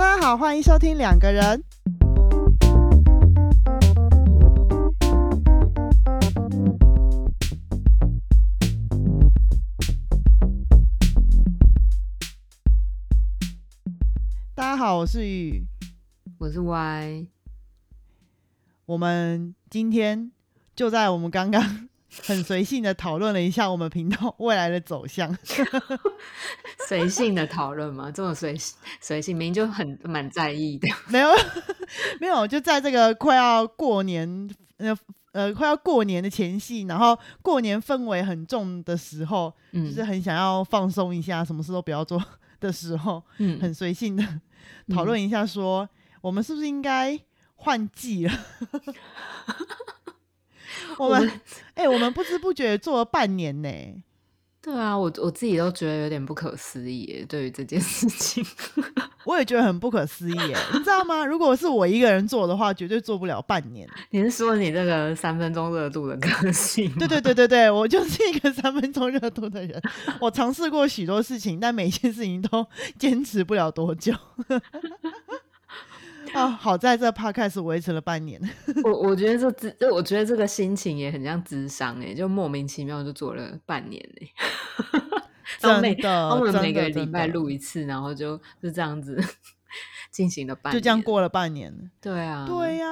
大家好，欢迎收听两个人。大家好，我是雨。我是 Y，我们今天就在我们刚刚很随性的讨论了一下我们频道 未来的走向。随性的讨论吗，这么随随性，明明就很蛮在意的。没有，没有，就在这个快要过年，呃呃，快要过年的前夕，然后过年氛围很重的时候，就是嗯很想要放松一下，什么事都不要做的时候，嗯，很随性的讨论一下说，我们是不是应该换季了？我们哎、我们不知不觉做了半年呢、对啊，我我自己都觉得有点不可思议，对于这件事情。我也觉得很不可思议，你知道吗？如果是我一个人做的话，绝对做不了半年。你是说你这个三分钟热度的个性？对对对对对，我就是一个三分钟热度的人。我尝试过许多事情，但每一件事情都坚持不了多久。啊，好在这 podcast 维持了半年。我我觉得这智，这我觉得这个心情也很像智商哎，就莫名其妙就做了半年哎。真的，我们每个礼拜录一次，然后就就这样子 进行了半年，就这样。过了半年。对啊，对呀、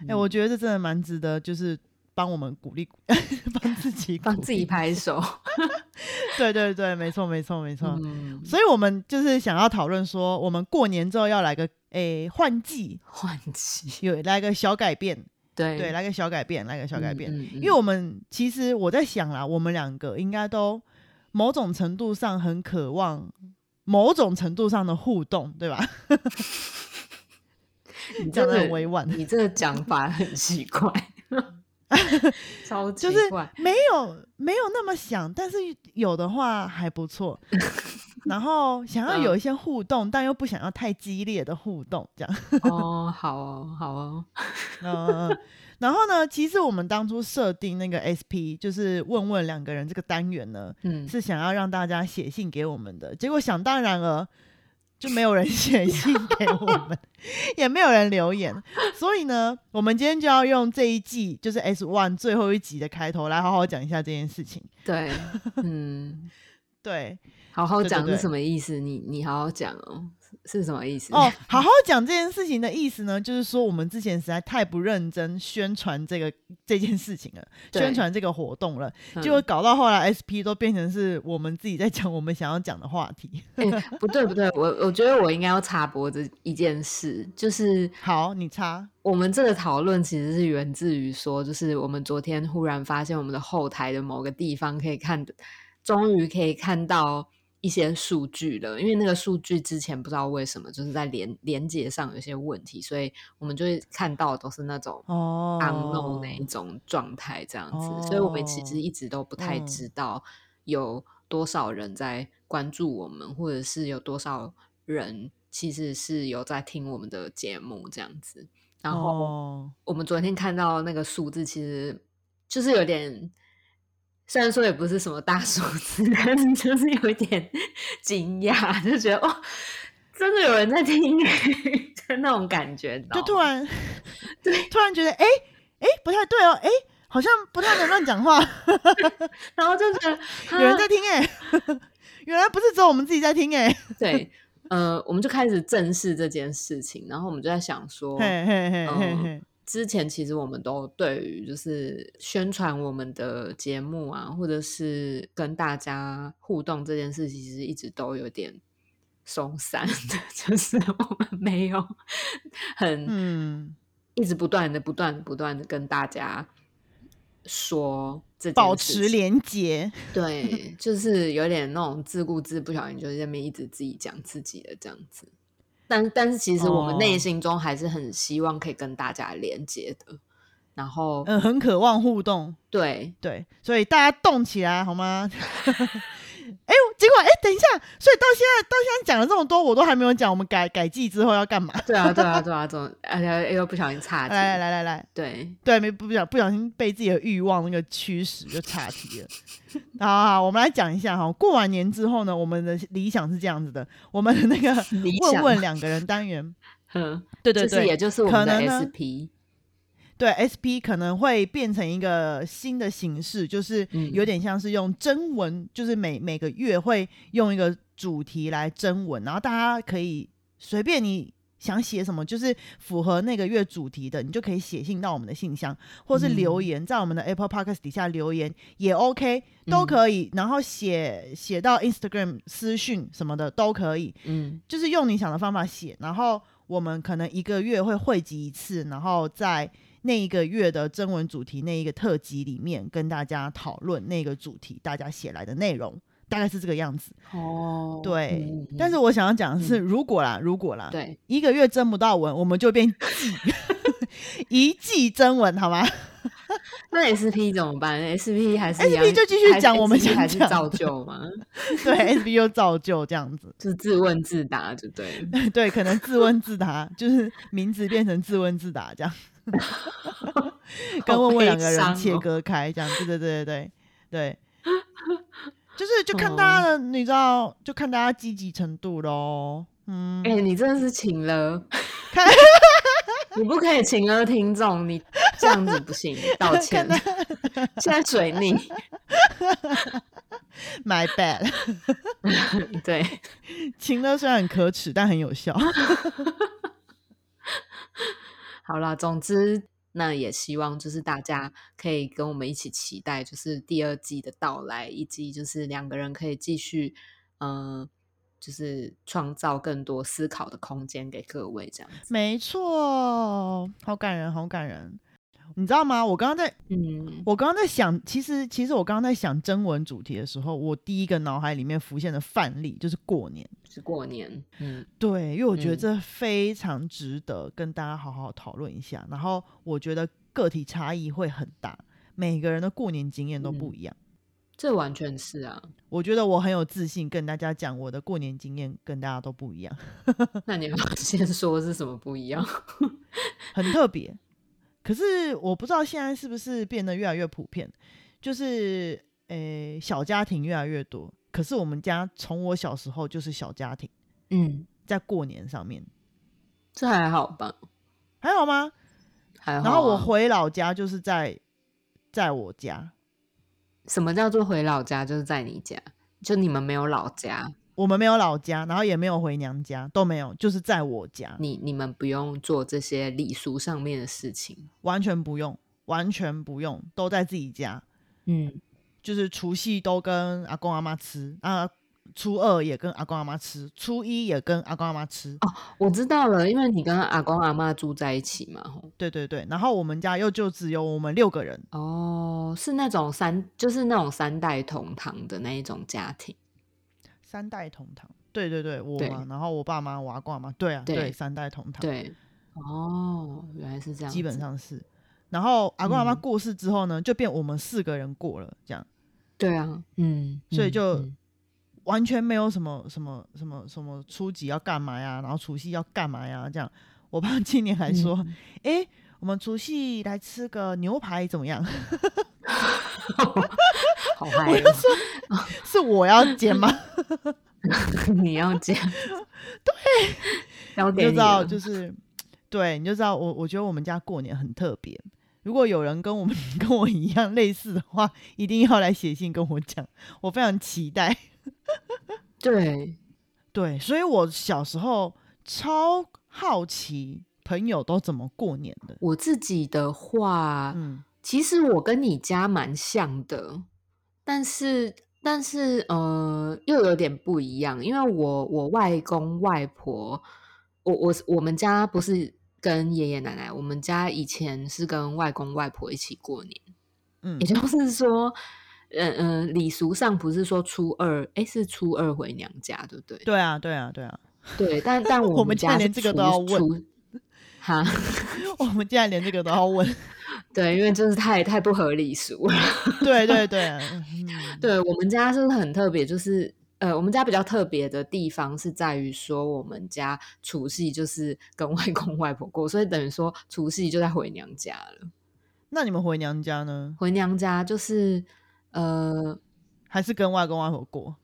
哎、嗯我觉得这真的蛮值得，就是帮我们鼓励，帮自己帮自己。拍手。对对对，没错没错没错。嗯，所以我们就是想要讨论说，我们过年之后要来个诶换季，换季，有来个小改变，对对，来个小改变，来个小改变。嗯嗯因为我们其实我在想啦，我们两个应该都某种程度上很渴望某种程度上的互动，对吧？你这个 很委婉，你这个讲法很奇怪，超级就是。没有没有那么想，但是有的话还不错。然后想要嗯有一些互动，但又不想要太激烈的互动，这样。哦，好哦，好哦，嗯，然后呢，其实我们当初设定那个 SP，就是问问两个人这个单元呢，嗯，是想要让大家写信给我们的。结果想当然了，就没有人写信给我们，也没有人留言。所以呢，我们今天就要用这一季就是 S One 最后一集的开头来好好讲一下这件事情。对，嗯，对，好好讲是什么意思？你你好好讲哦，是是什么意思？哦，好好讲这件事情的意思呢，就是说我们之前实在太不认真宣传这个 这件事情了，宣传这个活动了，嗯结果搞到后来 SP 都变成是我们自己在讲我们想要讲的话题。哎不对不对，我我觉得我应该要插播这一件事，就是好，你插。我们这个讨论其实是源自于说，就是我们昨天忽然发现我们的后台的某个地方可以看，终于可以看到一些数据了。因为那个数据之前不知道为什么就是在连连接上有些问题，所以我们就会看到都是那种哦 unknown 那一种状态这样子。所以我们其实哦一直都不太嗯知道有多少人在关注我们，或者是有多少人其实是有在听我们的节目这样子。然后哦我们昨天看到那个数字，其实就是有点，虽然说也不是什么大数字，但是就是有一点惊讶，就觉得哦，真的有人在听欸，就那种感觉，就突 然对。突然觉得，哎、哎、不太对哦，哎、好像不太能乱讲话，然后就觉得有人啊在听哎、原来不是只有我们自己在听哎、对，呃，我们就开始正视这件事情，然后我们就在想说，嘿嘿嘿嘿嗯嘿，之前其实我们都对于就是宣传我们的节目啊，或者是跟大家互动这件事，其实一直都有点松散的，就是我们没有很嗯，一直不断的、不断的、不断的跟大家说这件保持连结，对，就是有点那种自顾自，不小心就在那边一直自己讲自己的这样子。但但是其实我们内哦心中还是很希望可以跟大家连接的。然后，嗯，很渴望互动，对对，所以大家动起来好吗？哎、结果哎、等一下，所以到现在到现在讲了这么多，我都还没有讲我们改改季之后要干嘛。对啊，对啊，对啊，总而且又不小心岔题。来来来来来，对，对，没不小不小心被自己的欲望那个驱使就岔题了。好好，我们来讲一下哈，过完年之后呢，我们的理想是这样子的，我们的那个 理问想问两个人单元，嗯，对对对，就是也就是我们的 SP，对 SP 可能会变成一个新的形式，就是嗯。有点像是用征文，就是每每个月会用一个主题来征文，然后大家可以随便你想写什么，就是符合那个月主题的，你就可以写信到我们的信箱，或是留嗯言在我们的 Apple Podcast 底下留言也 OK，都嗯。可以。然后写写到 Instagram 私讯什么的都可以，嗯。就是用你想的方法写，然后我们可能一个月会汇集一次，然后在那一个月的征文主题那一个特辑里面跟大家讨论那个主题大家写来的内容，大概是这个样子。哦，对，嗯但是我想要讲的是，如果啦，如果啦，对，一个月征不到文，我们就变季 一季征文，好吗？那 SP 怎么办？SP 还是 SP 就继续还讲我们 SP 想还是讲照的旧吗？对，S P 又照旧这样子，就是自问自答，就对。对，可能自问自答，就是名字变成自问自答这样。跟问问两个人切割开，这样，对对对对对对，就是就看大家的，你知道，就看大家积极程度喽。嗯，哎、你真的是请了，你不可以请了听众，你这样子不行，道 歉。现在水逆，My bad，对，请了虽然很可耻，但很有效。好啦，总之那也希望就是大家可以跟我们一起期待，就是第二季的到来，以及就是两个人可以继续，嗯、就是创造更多思考的空间给各位，这样。没错，好感人，好感人。你知道吗？我刚刚在，嗯，我刚刚在想，其实，其实我刚刚在想征文主题的时候，我第一个脑海里面浮现的范例就是过年。是过年，嗯对，因为我觉得嗯这非常值得跟大家好好讨论一下。然后我觉得个体差异会很大，每个人的过年经验都不嗯一样。这完全是啊。我觉得我很有自信跟大家讲，我的过年经验跟大家都不一样，那你要先说是什么不一样？很特别。可是我不知道现在是不是变得越来越普遍，就是诶、小家庭越来越多。可是我们家从我小时候就是小家庭，嗯，在过年上面这还好吧，还好吗？还好啊、然后我回老家就是在在我家，什么叫做回老家？就是在你家，就你们没有老家，我们没有老家，然后也没有回娘家，都没有，就是在我家，你你们不用做这些礼俗上面的事情。完全不用，完全不用，都在自己家，嗯，就是除夕都跟阿公阿妈吃啊，初二也跟阿公阿妈吃，初一也跟阿公阿妈吃，哦我知道了，因为你跟阿公阿妈住在一起嘛。吼对对对，然后我们家又就只有我们六个人，哦，是那种三，就是那种三代同堂的那一种家庭。三代同堂，对对对，我对。嘛，然后我爸妈、我阿公阿妈，对啊，对，对三代同堂，对，哦，原来是这样，基本上是。然后阿公阿妈嗯。过世之后呢，就变我们四个人过了，这样。对啊，嗯，嗯所以就嗯。完全没有什么什么什么什么初几要干嘛呀，然后除夕要干嘛呀，这样。我爸今年还说，嗯诶，我们除夕来吃个牛排怎么样？好嗨我就说，是我要剪吗？哦，你要剪，对，你就知道，就是对，你就知道我我觉得我们家过年很特别。如果有人跟我们 跟我一样类似的话，一定要来写信跟我讲，我非常期待。对，对，所以我小时候超好奇朋友都怎么过年的。我自己的话，嗯，其实我跟你家蛮像的，但是但是呃，又有点不一样，因为我我外公外婆，我我我们家不是跟爷爷奶奶，我们家以前是跟外公外婆一起过年，嗯也就是说，嗯、嗯、礼俗上不是说初二，诶，是初二回娘家，对不对？对啊，对啊，对啊，对，但但 我们们家连这个都要问哈，我们竟然连这个都要问。对，因为真是太太不合理俗了。对对 对，嗯对我们家是很特别，就是呃，我们家比较特别的地方是在于说，我们家除夕就是跟外公外婆过，所以等于说除夕就在回娘家了。那你们回娘家呢？回娘家就是呃，还是跟外公外婆过？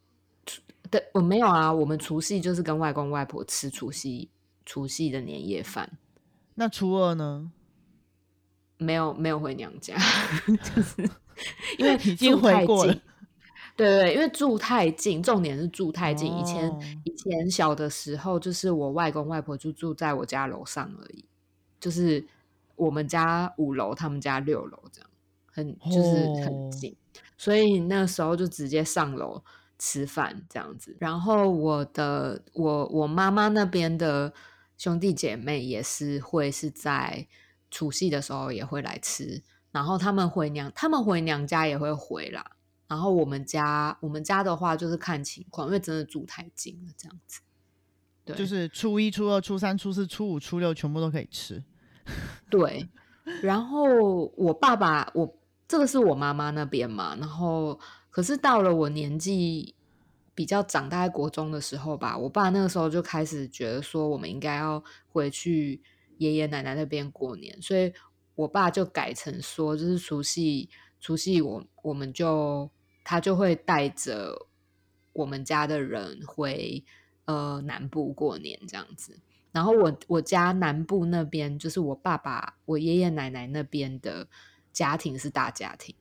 对，我没有啊，我们除夕就是跟外公外婆吃除夕除夕的年夜饭，那初二呢？没有没有回娘家，就是因为已经住太回过了近。对对，因为住太近，重点是住太近。以前哦以前小的时候，就是我外公外婆就住在我家楼上而已，就是我们家五楼，他们家六楼，这样很就是哦很近，所以那时候就直接上楼吃饭这样子。然后我的我我妈妈那边的兄弟姐妹也是会是在除夕的时候也会来吃，然后他们回娘他们回娘家也会回啦。然后我们家我们家的话就是看情况，因为真的住太近了，这样子。对，就是初一、初二、初三、初四、初五、初六全部都可以吃。对，然后我爸爸，我这个是我妈妈那边嘛，然后可是到了我年纪比较长，大概国中的时候吧，我爸那个时候就开始觉得说，我们应该要回去爷爷奶奶那边过年，所以我爸就改成说，就是除夕，除夕我我们就他就会带着我们家的人回呃南部过年这样子。然后我我家南部那边就是我爸爸、我爷爷奶奶那边的家庭是大家庭，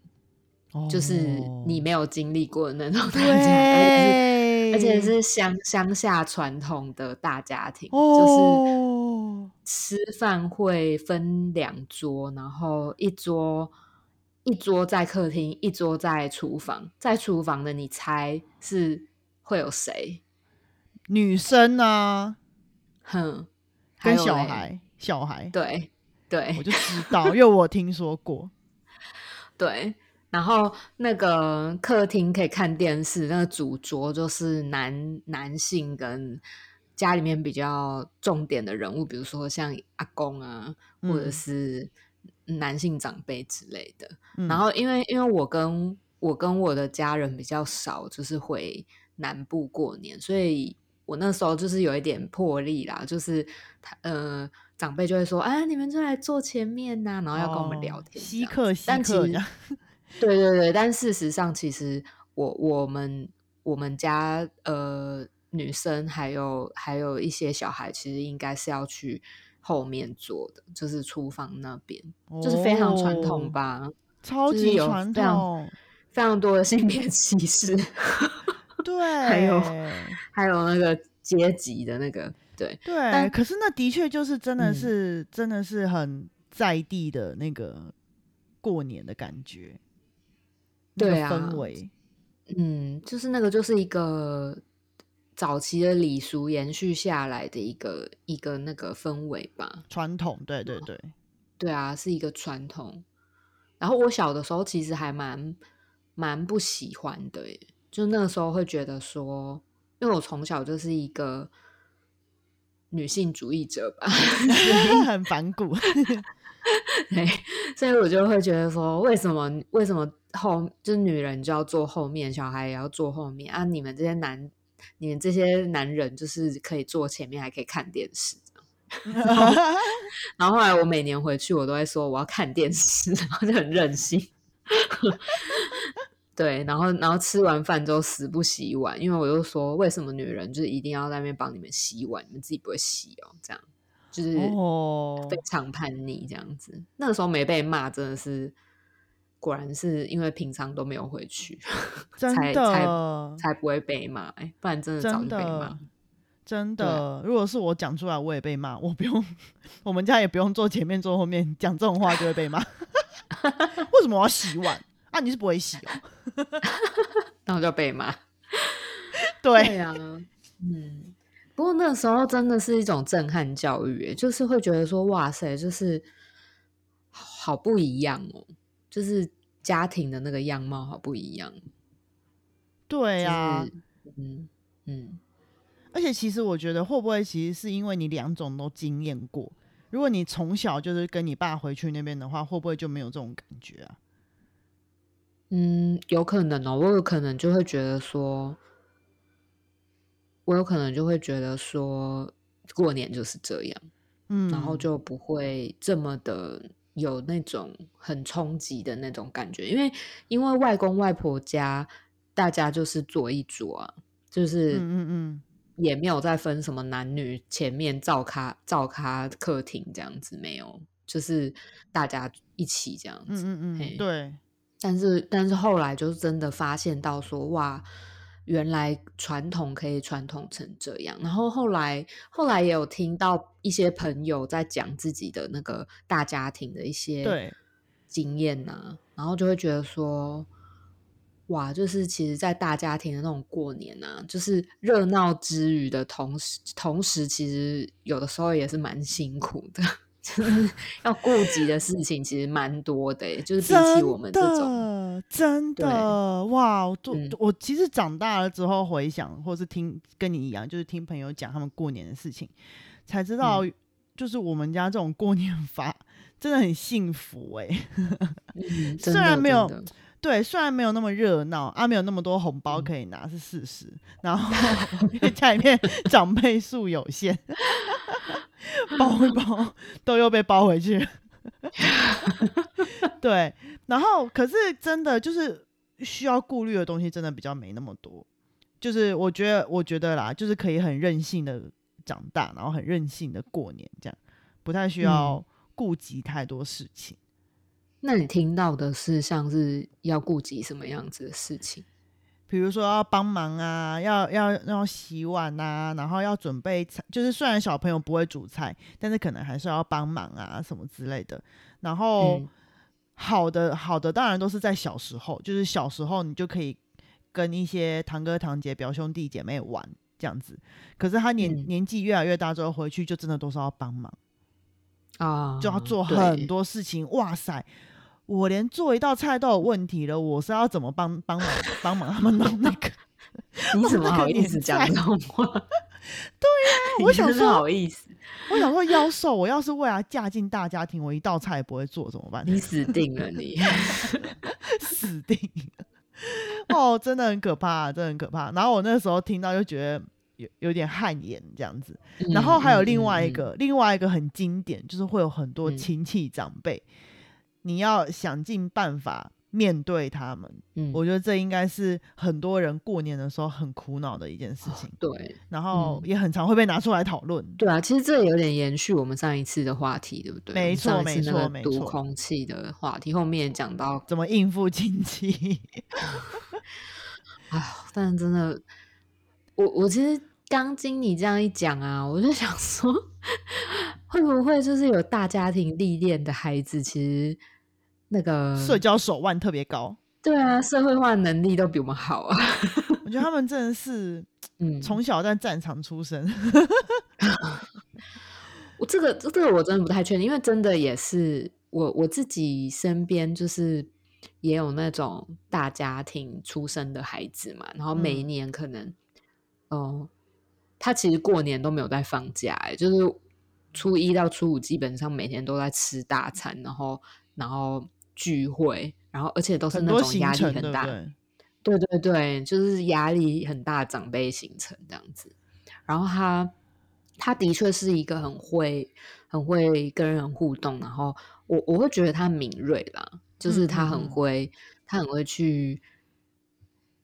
就是你哦。没有经历过的那种大家庭，而且是乡乡下传统的大家庭，就是哦，吃饭会分两桌，然后一桌一桌在客厅，一桌在厨房。在厨房的你猜是会有谁？女生啊，哼，还跟有嘞，小孩，小孩，对对我就知道，因为我听说过。对。然后那个客厅可以看电视，那个主桌就是男男性跟家里面比较重点的人物，比如说像阿公啊，或者嗯。是男性长辈之类的。嗯。然后因为因为我跟我跟我的家人比较少，就是回南部过年，所以我那时候就是有一点魄力啦，就是他呃长辈就会说，啊，你们就来坐前面呐、然后要跟我们聊哦天这稀客稀但其实对对对，但事实上其实我我们我们家呃女生还有还有一些小孩，其实应该是要去后面坐的，就是厨房那边，就是非常传统哦吧。超级传统，非常多的性别歧视，对，还有还有那个阶级的那个，对对，但可是那的确就是真的嗯是、真的是很在地的那个过年的感觉，那个对啊氛围，嗯，就是那个就是一个早期的礼俗延续下来的一个一个那个氛围吧。传统，对对对，对啊，是一个传统。然后我小的时候其实还蛮蛮不喜欢的耶，就那个时候会觉得说，因为我从小就是一个女性主义者吧，很反骨，对，所以我就会觉得说，为什么为什么后就是女人就要坐后面，小孩也要坐后面啊？你们这些男，你们这些男人就是可以坐前面，还可以看电视。然后后来我每年回去，我都会说我要看电视，然后就很任性。对，然后然后吃完饭之后死不洗碗，因为我就说为什么女人就是一定要在那边帮你们洗碗，你们自己不会洗哦？这样就是哦非常叛逆这样子。那个时候没被骂，真的是果然是因为平常都没有回去，真才才的才不会被骂、欸，不然真的早真就被骂的。真的，如果是我讲出来，我也被骂，我不用，我们家也不用坐前面坐后面，讲这种话就会被骂。为什么我要洗碗啊？你是不会洗哦？那我就被骂。对，呀啊，嗯，不过那时候真的是一种震撼教育，就是会觉得说，哇塞，就是好好不一样哦，就是家庭的那个样貌好不一样，对啊，就是嗯嗯，而且其实我觉得会不会其实是因为你两种都经验过，如果你从小就是跟你爸回去那边的话，会不会就没有这种感觉啊？嗯，有可能哦，我有可能就会觉得说，我有可能就会觉得说，过年就是这样，嗯，然后就不会这么的有那种很冲击的那种感觉，因为因为外公外婆家大家就是坐一桌啊，就是嗯嗯。嗯，也没有再分什么男女，前面照咖照咖客厅这样子没有，就是大家一起这样子，嗯嗯嗯，对，但是，但是后来就是真的发现到说，哇，原来传统可以传统成这样。然后后来，后来也有听到一些朋友在讲自己的那个大家庭的一些对经验呐、然后就会觉得说，哇，就是其实，在大家庭的那种过年啊，就是热闹之余的同时，同时其实有的时候也是蛮辛苦的。就是 要顾及的事情其实蛮多的欸，就是比起我们这种，的真的哇！我都嗯我其实长大了之后回想，或是听跟你一样，就是听朋友讲他们过年的事情，才知道，嗯就是我们家这种过年法真的很幸福哎、嗯，虽然没有对，虽然没有那么热闹啊，没有那么多红包嗯可以拿是事实，然后因为家里面 长辈数有限，包一包都又被包回去了。对，然后可是真的就是需要顾虑的东西真的比较没那么多，就是我觉得我觉得啦，就是可以很任性的长大，然后很任性的过年，这样不太需要顾及太多事情。那你听到的是像是要顾及什么样子的事情？比如说要帮忙啊，要要要洗碗啊，然后要准备菜，就是虽然小朋友不会煮菜，但是可能还是要帮忙啊什么之类的。然后、嗯好的好的，当然都是在小时候，就是小时候你就可以跟一些堂哥堂姐、表兄弟姐妹玩这样子。可是他年、嗯年纪越来越大之后，回去就真的都是要帮忙，啊，就要做对很多事情。哇塞！我连做一道菜都有问题了，我是要怎么帮帮忙帮忙他们弄 那个？你怎么好意思讲这种话？对呀、我想说好意思，我想说，妖兽，我要是未来嫁进大家庭，我一道菜也不会做怎么办？你死定了你！死定了！哦，真的很可怕，真的很可怕。然后我那时候听到就觉得有有点汗颜这样子。然后还有另外一嗯，个，另外一个很经典，就是会有很多嗯亲戚长辈，你要想尽办法面对他们。嗯，我觉得这应该是很多人过年的时候很苦恼的一件事情，对然后嗯也很常会被拿出来讨论。对啊，其实这有点延续我们上一次的话题，对不对？没错没错读没错空气的话题，后面也讲到怎么应付亲戚？啊，但真的，我我其实刚经你这样一讲啊，我就想说，会不会就是有大家庭历练的孩子，其实那个社交手腕特别高，对啊，社会化能力都比我们好啊。我觉得他们真的是 嗯，从小在战场出生。我这个这个我真的不太确定，因为真的也是我我自己身边就是也有那种大家庭出生的孩子嘛，然后每一嗯年可能，哦、他其实过年都没有在放假、欸，就是初一到初五基本上每天都在吃大餐，然后然后聚会，然后而且都是那种压力很大，不对？对对对，就是压力很大的长辈行程这样子。然后他他的确是一个很会很会跟人互动，然后我我会觉得他敏锐啦，就是他很会、他很会去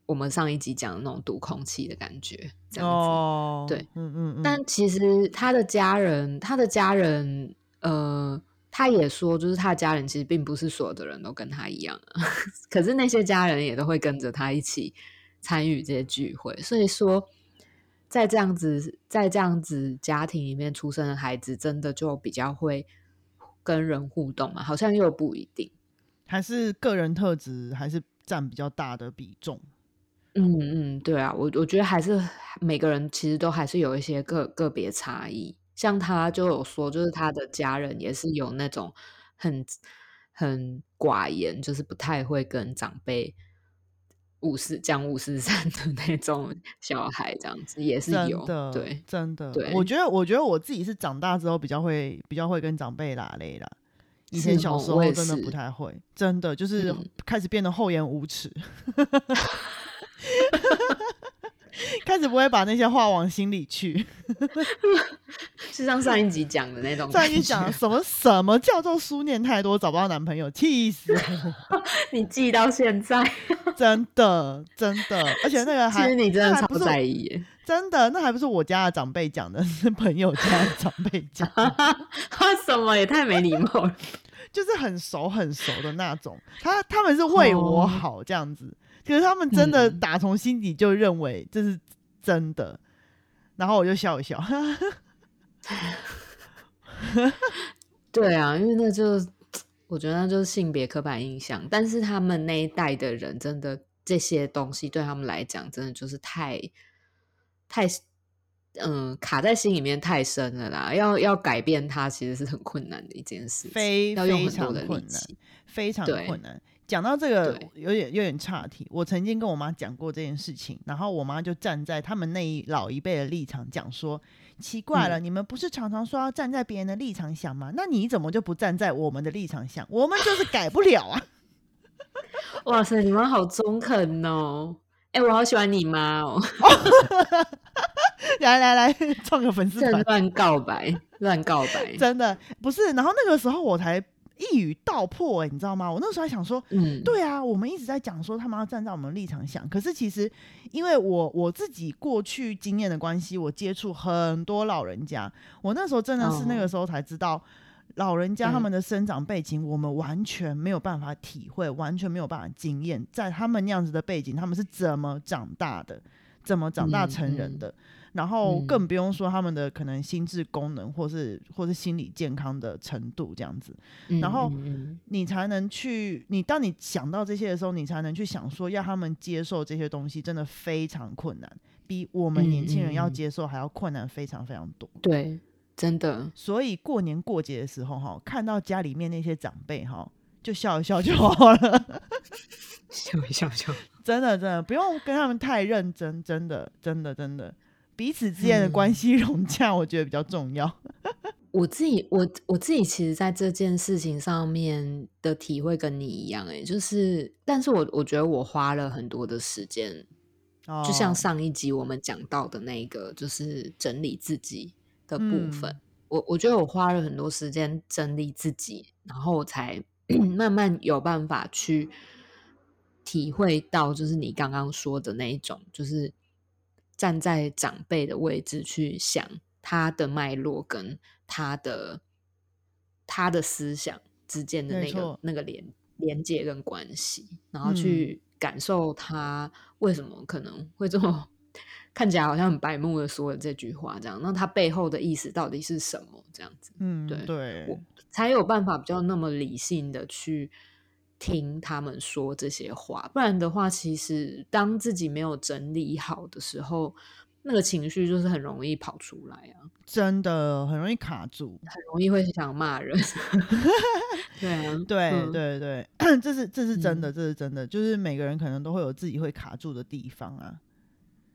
我们上一集讲的那种读空气的感觉，这样子。哦，对，嗯嗯嗯，但其实他的家人，他的家人，呃，他也说，就是他的家人其实并不是所有的人都跟他一样啊，可是那些家人也都会跟着他一起参与这些聚会，所以说，在这样子，在这样子家庭里面出生的孩子，真的就比较会跟人互动嘛？好像又不一定。还是个人特质还是占比较大的比重。嗯嗯，对啊，我我觉得还是每个人其实都还是有一些个个别差异。像他就有说，就是他的家人也是有那种很很寡言，就是不太会跟长辈五四讲五四三的那种小孩，这样子也是有的，对，真的，对我觉得，我觉得我自己是长大之后比较会，比较会跟长辈拉累啦。以是前小哦我也时候真的不太会，真的就是嗯开始变得厚颜无耻，开始不会把那些话往心里去。是像上一集讲的那种感觉。再一讲什么什么叫做书念太多找不到男朋友，气死我！你记到现在，真的真的，而且那个还其实你真的超不在意耶。真的，那还不是我家的长辈讲的，是朋友家的长辈讲。他什么也太没礼貌了。就是很熟很熟的那种，他他们是为我哦好这样子，可是他们真的嗯打从心底就认为这是真的，然后我就笑一笑，对啊，因为那就我觉得那就是性别刻板印象，但是他们那一代的人真的这些东西对他们来讲，真的就是太太嗯卡在心里面太深了啦。要要改变它，其实是很困难的一件事情，非要用非很多的力常困难气。非常对困难。讲到这个有点有点岔题，我曾经跟我妈讲过这件事情，然后我妈就站在他们那一老一辈的立场讲说，奇怪了，嗯你们不是常常说要站在别人的立场想吗？那你怎么就不站在我们的立场想？我们就是改不了啊！哇塞，你们好中肯哦！哎、我好喜欢你妈哦，来来来，创个粉丝团，这乱告白，乱告白，真的不是。然后那个时候我才一语道破、欸，你知道吗？我那时候还想说，嗯，对啊，我们一直在讲说他们要站在我们立场想，可是其实因为我我自己过去经验的关系，我接触很多老人家，我那时候真的是那个哦时候才知道。老人家他嗯们的生长背景，我们完全没有办法体会，完全没有办法经验，在他们那样子的背景，他们是怎么长大的，怎么长大成人的，然后嗯更不用说他们的可能心智功能，或是或是心理健康的程度这样子。嗯然后你才能去，你当你想到这些的时候，你才能去想说，要他们接受这些东西，真的非常困难，比我们年轻人要接受还要困难非常非常多。对，真的，所以过年过节的时候，哈，看到家里面那些长辈，哈，就笑一笑就好了。笑一笑就。真的，真的不用跟他们太认真，真的，真的，真的，彼此之间的关嗯系 融洽，我觉得比较重要。我自己，我我自己其实在这件事情上面的体会跟你一样、欸，哎，就是，但是我我觉得我花了很多的时间，就像哦上一集我们讲到的那个，就是整理自己的部分。嗯我我觉得我花了很多时间整理自己，然后我才 慢慢有办法去体会到，就是你刚刚说的那一种，就是站在长辈的位置去想他的脉络跟他的他的思想之间的那个那个连连接跟关系，然后嗯。去感受他为什么可能会这么 看起来好像很白目的说了这句话，这样，那他背后的意思到底是什么？这样子嗯，对对，我才有办法比较那么理性的去听他们说这些话，不然的话，其实当自己没有整理好的时候，那个情绪就是很容易跑出来啊，真的很容易卡住。很容易会想骂人。对啊，对、嗯对对，这是这是真的，嗯这是真的，就是每个人可能都会有自己会卡住的地方啊。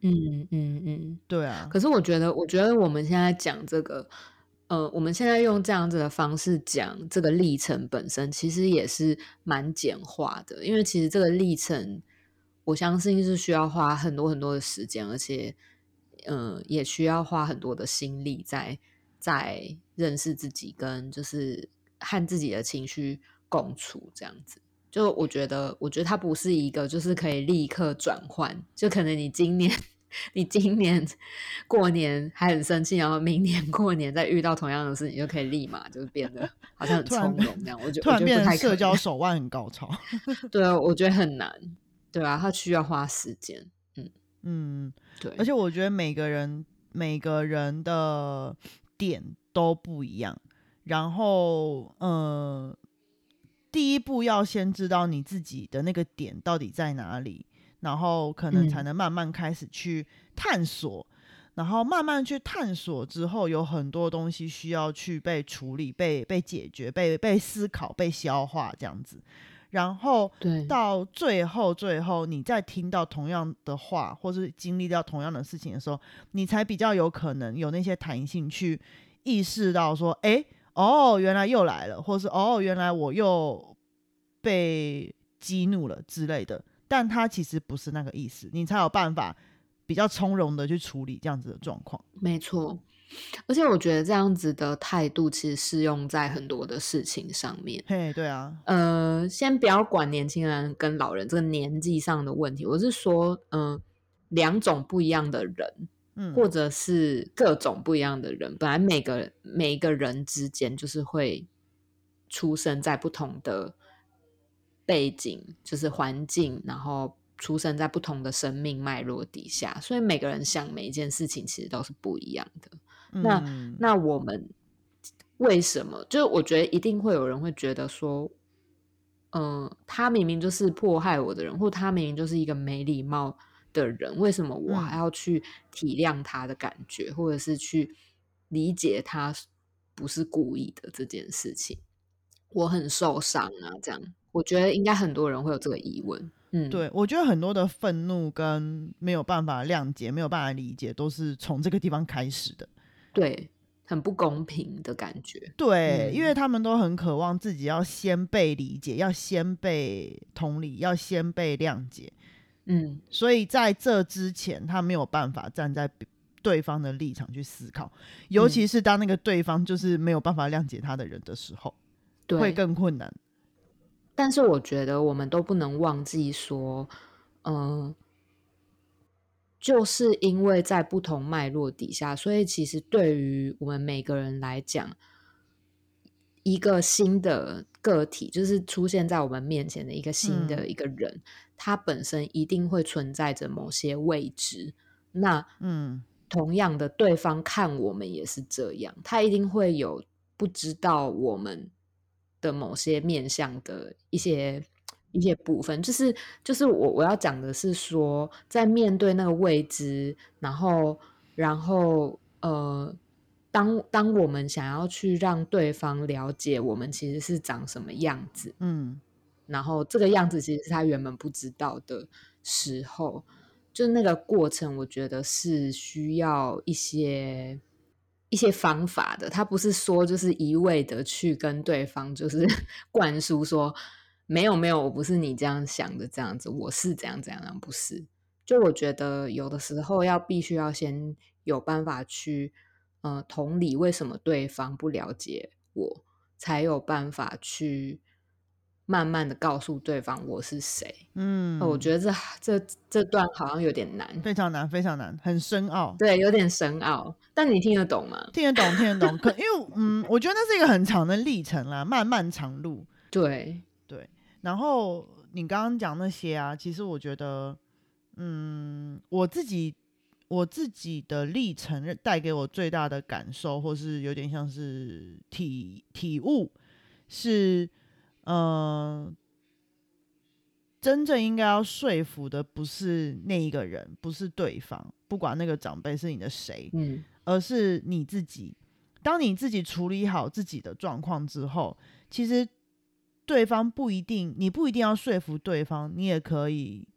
嗯嗯嗯。对啊，可是我觉得，我觉得我们现在讲这个，呃，我们现在用这样子的方式讲这个历程本身，其实也是蛮简化的，因为其实这个历程，我相信是需要花很多很多的时间，而且，嗯、也需要花很多的心力在在认识自己，跟就是和自己的情绪共处这样子。就我觉得，我觉得它不是一个就是可以立刻转换，就可能你今年你今年过年还很生气，然后明年过年再遇到同样的事情，就可以立马就变得好像很从容那样。我觉突然变成社交手腕很高超。对啊，我觉得很难。对啊，他需要花时间。嗯，对，而且我觉得每个人每个人的点都不一样，然后呃，第一步要先知道你自己的那个点到底在哪里，然后可能才嗯能慢慢开始去探索。然后慢慢去探索之后，有很多东西需要去被处理、被被解决、被被思考、被消化这样子。然后，到最后，最后你再听到同样的话，或是经历到同样的事情的时候，你才比较有可能有那些弹性去意识到说，哎，哦，原来又来了，或是哦，原来我又被激怒了之类的。但他其实不是那个意思，你才有办法比较从容的去处理这样子的状况。没错。而且我觉得这样子的态度其实适用在很多的事情上面。嘿，对啊，呃，先不要管年轻人跟老人这个年纪上的问题，我是说，嗯，两种不一样的人，嗯，或者是各种不一样的人，本来每个每一个人之间就是会出生在不同的背景，就是环境，然后出生在不同的生命脉络底下，所以每个人想每一件事情其实都是不一样的。那那我们为什么？就是我觉得一定会有人会觉得说，嗯，他明明就是迫害我的人，或他明明就是一个没礼貌的人，为什么我还要去体谅他的感觉，或者是去理解他不是故意的这件事情？我很受伤啊！这样，我觉得应该很多人会有这个疑问。嗯，对，我觉得很多的愤怒跟没有办法谅解、没有办法理解，都是从这个地方开始的。对，很不公平的感觉。对，因为他们都很渴望自己要先被理解，要先被同理，要先被谅解。嗯，所以在这之前，他没有办法站在对方的立场去思考，尤其是当那个对方就是没有办法谅解他的人的时候，会更困难。但是我觉得我们都不能忘记说，嗯。就是因为在不同脉络底下，所以其实对于我们每个人来讲，一个新的个体就是出现在我们面前的一个新的一个人，他本身一定会存在着某些未知。那嗯，同样的，对方看我们也是这样，他一定会有不知道我们的某些面向的一些。一些部分，就是就是我我要讲的是说，在面对那个未知，然后然后呃，当当我们想要去让对方了解我们其实是长什么样子，嗯，然后这个样子其实是他原本不知道的时候，就那个过程，我觉得是需要一些一些方法的。他不是说就是一味的去跟对方就是 灌输说。没有没有，我不是你这样想的这样子，我是怎样怎样，不是。就我觉得有的时候要必须要先有办法去，呃，同理为什么对方不了解我，才有办法去慢慢的告诉对方我是谁。嗯，我觉得这这这段好像有点难，非常难，非常难，很深奥。对，有点深奥。但你听得懂吗？听得懂，听得懂。可因为嗯，我觉得那是一个很长的历程啦，漫漫长路。对。然后你刚刚讲那些啊，其实我觉得，嗯，我自己我自己的历程带给我最大的感受，或是有点像是体体悟，是，嗯，真正应该要说服的不是那一个人，不是对方，不管那个长辈是你的谁，嗯，而是你自己。当你自己处理好自己的状况之后，其实。对方不一定，你不一定要说服对方，你也可以，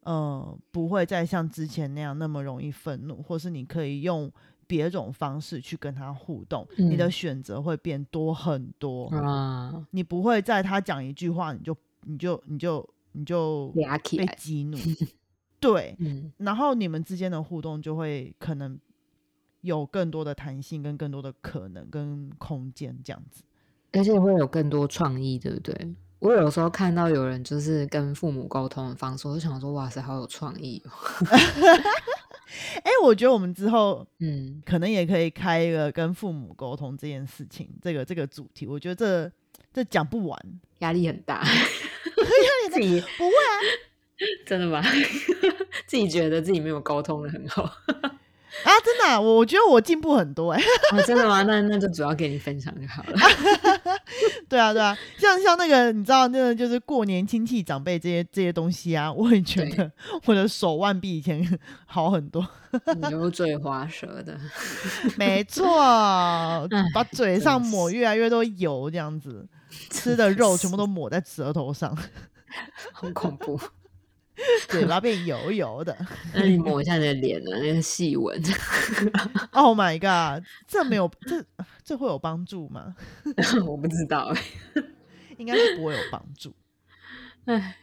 呃，不会再像之前那样那么容易愤怒，或是你可以用别种方式去跟他互动，你的选择会变多很多啊！你不会在他讲一句话，你就你就你就你就被激怒，对，然后你们之间的互动就会可能有更多的弹性，跟更多的可能跟空间这样子。而且会有更多创意，对不对？我有时候看到有人就是跟父母沟通的方式，我就想说，哇塞，好有创意哦！哎，我觉得我们之后，嗯，可能也可以开一个跟父母沟通这件事情，这个这个主题，我觉得这这讲不完，压力很大，压力自己不会啊？真的吗？自己觉得自己没有沟通的很好。啊，真的啊、我我觉得我进步很多哎、哦，真的吗？那那就主要给你分享就好了。对啊，对啊，像像那个你知道，那个就是过年亲戚长辈这些这些东西啊，我也觉得我的手腕比以前好很多。你油嘴滑舌的，没错，把嘴上抹越来越多油，这样子吃的肉全部都抹在舌头上，很恐怖。嘴巴变油油的。那你抹一下你的脸呢？那个细纹，Oh my god，这没有这这会有帮助吗？我不知道哎。应该是不会有帮助。哎，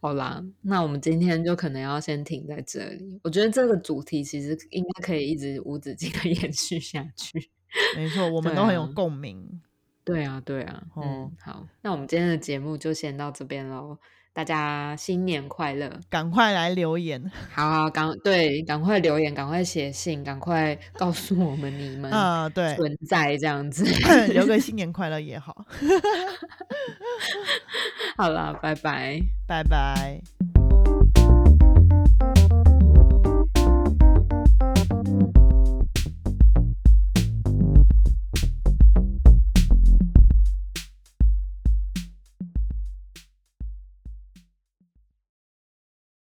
好啦，那我们今天就可能要先停在这里。我觉得这个主题其实应该可以一直无止境的延续下去。没错，我们都很有啊共鸣。对啊，对啊，哦嗯，好，那我们今天的节目就先到这边喽。大家新年快乐！赶快来留言，好好，赶对，赶快留言，赶快写信，赶快告诉我们你们啊、对，存在这样子。留个新年快乐也好。好了，拜拜。拜拜。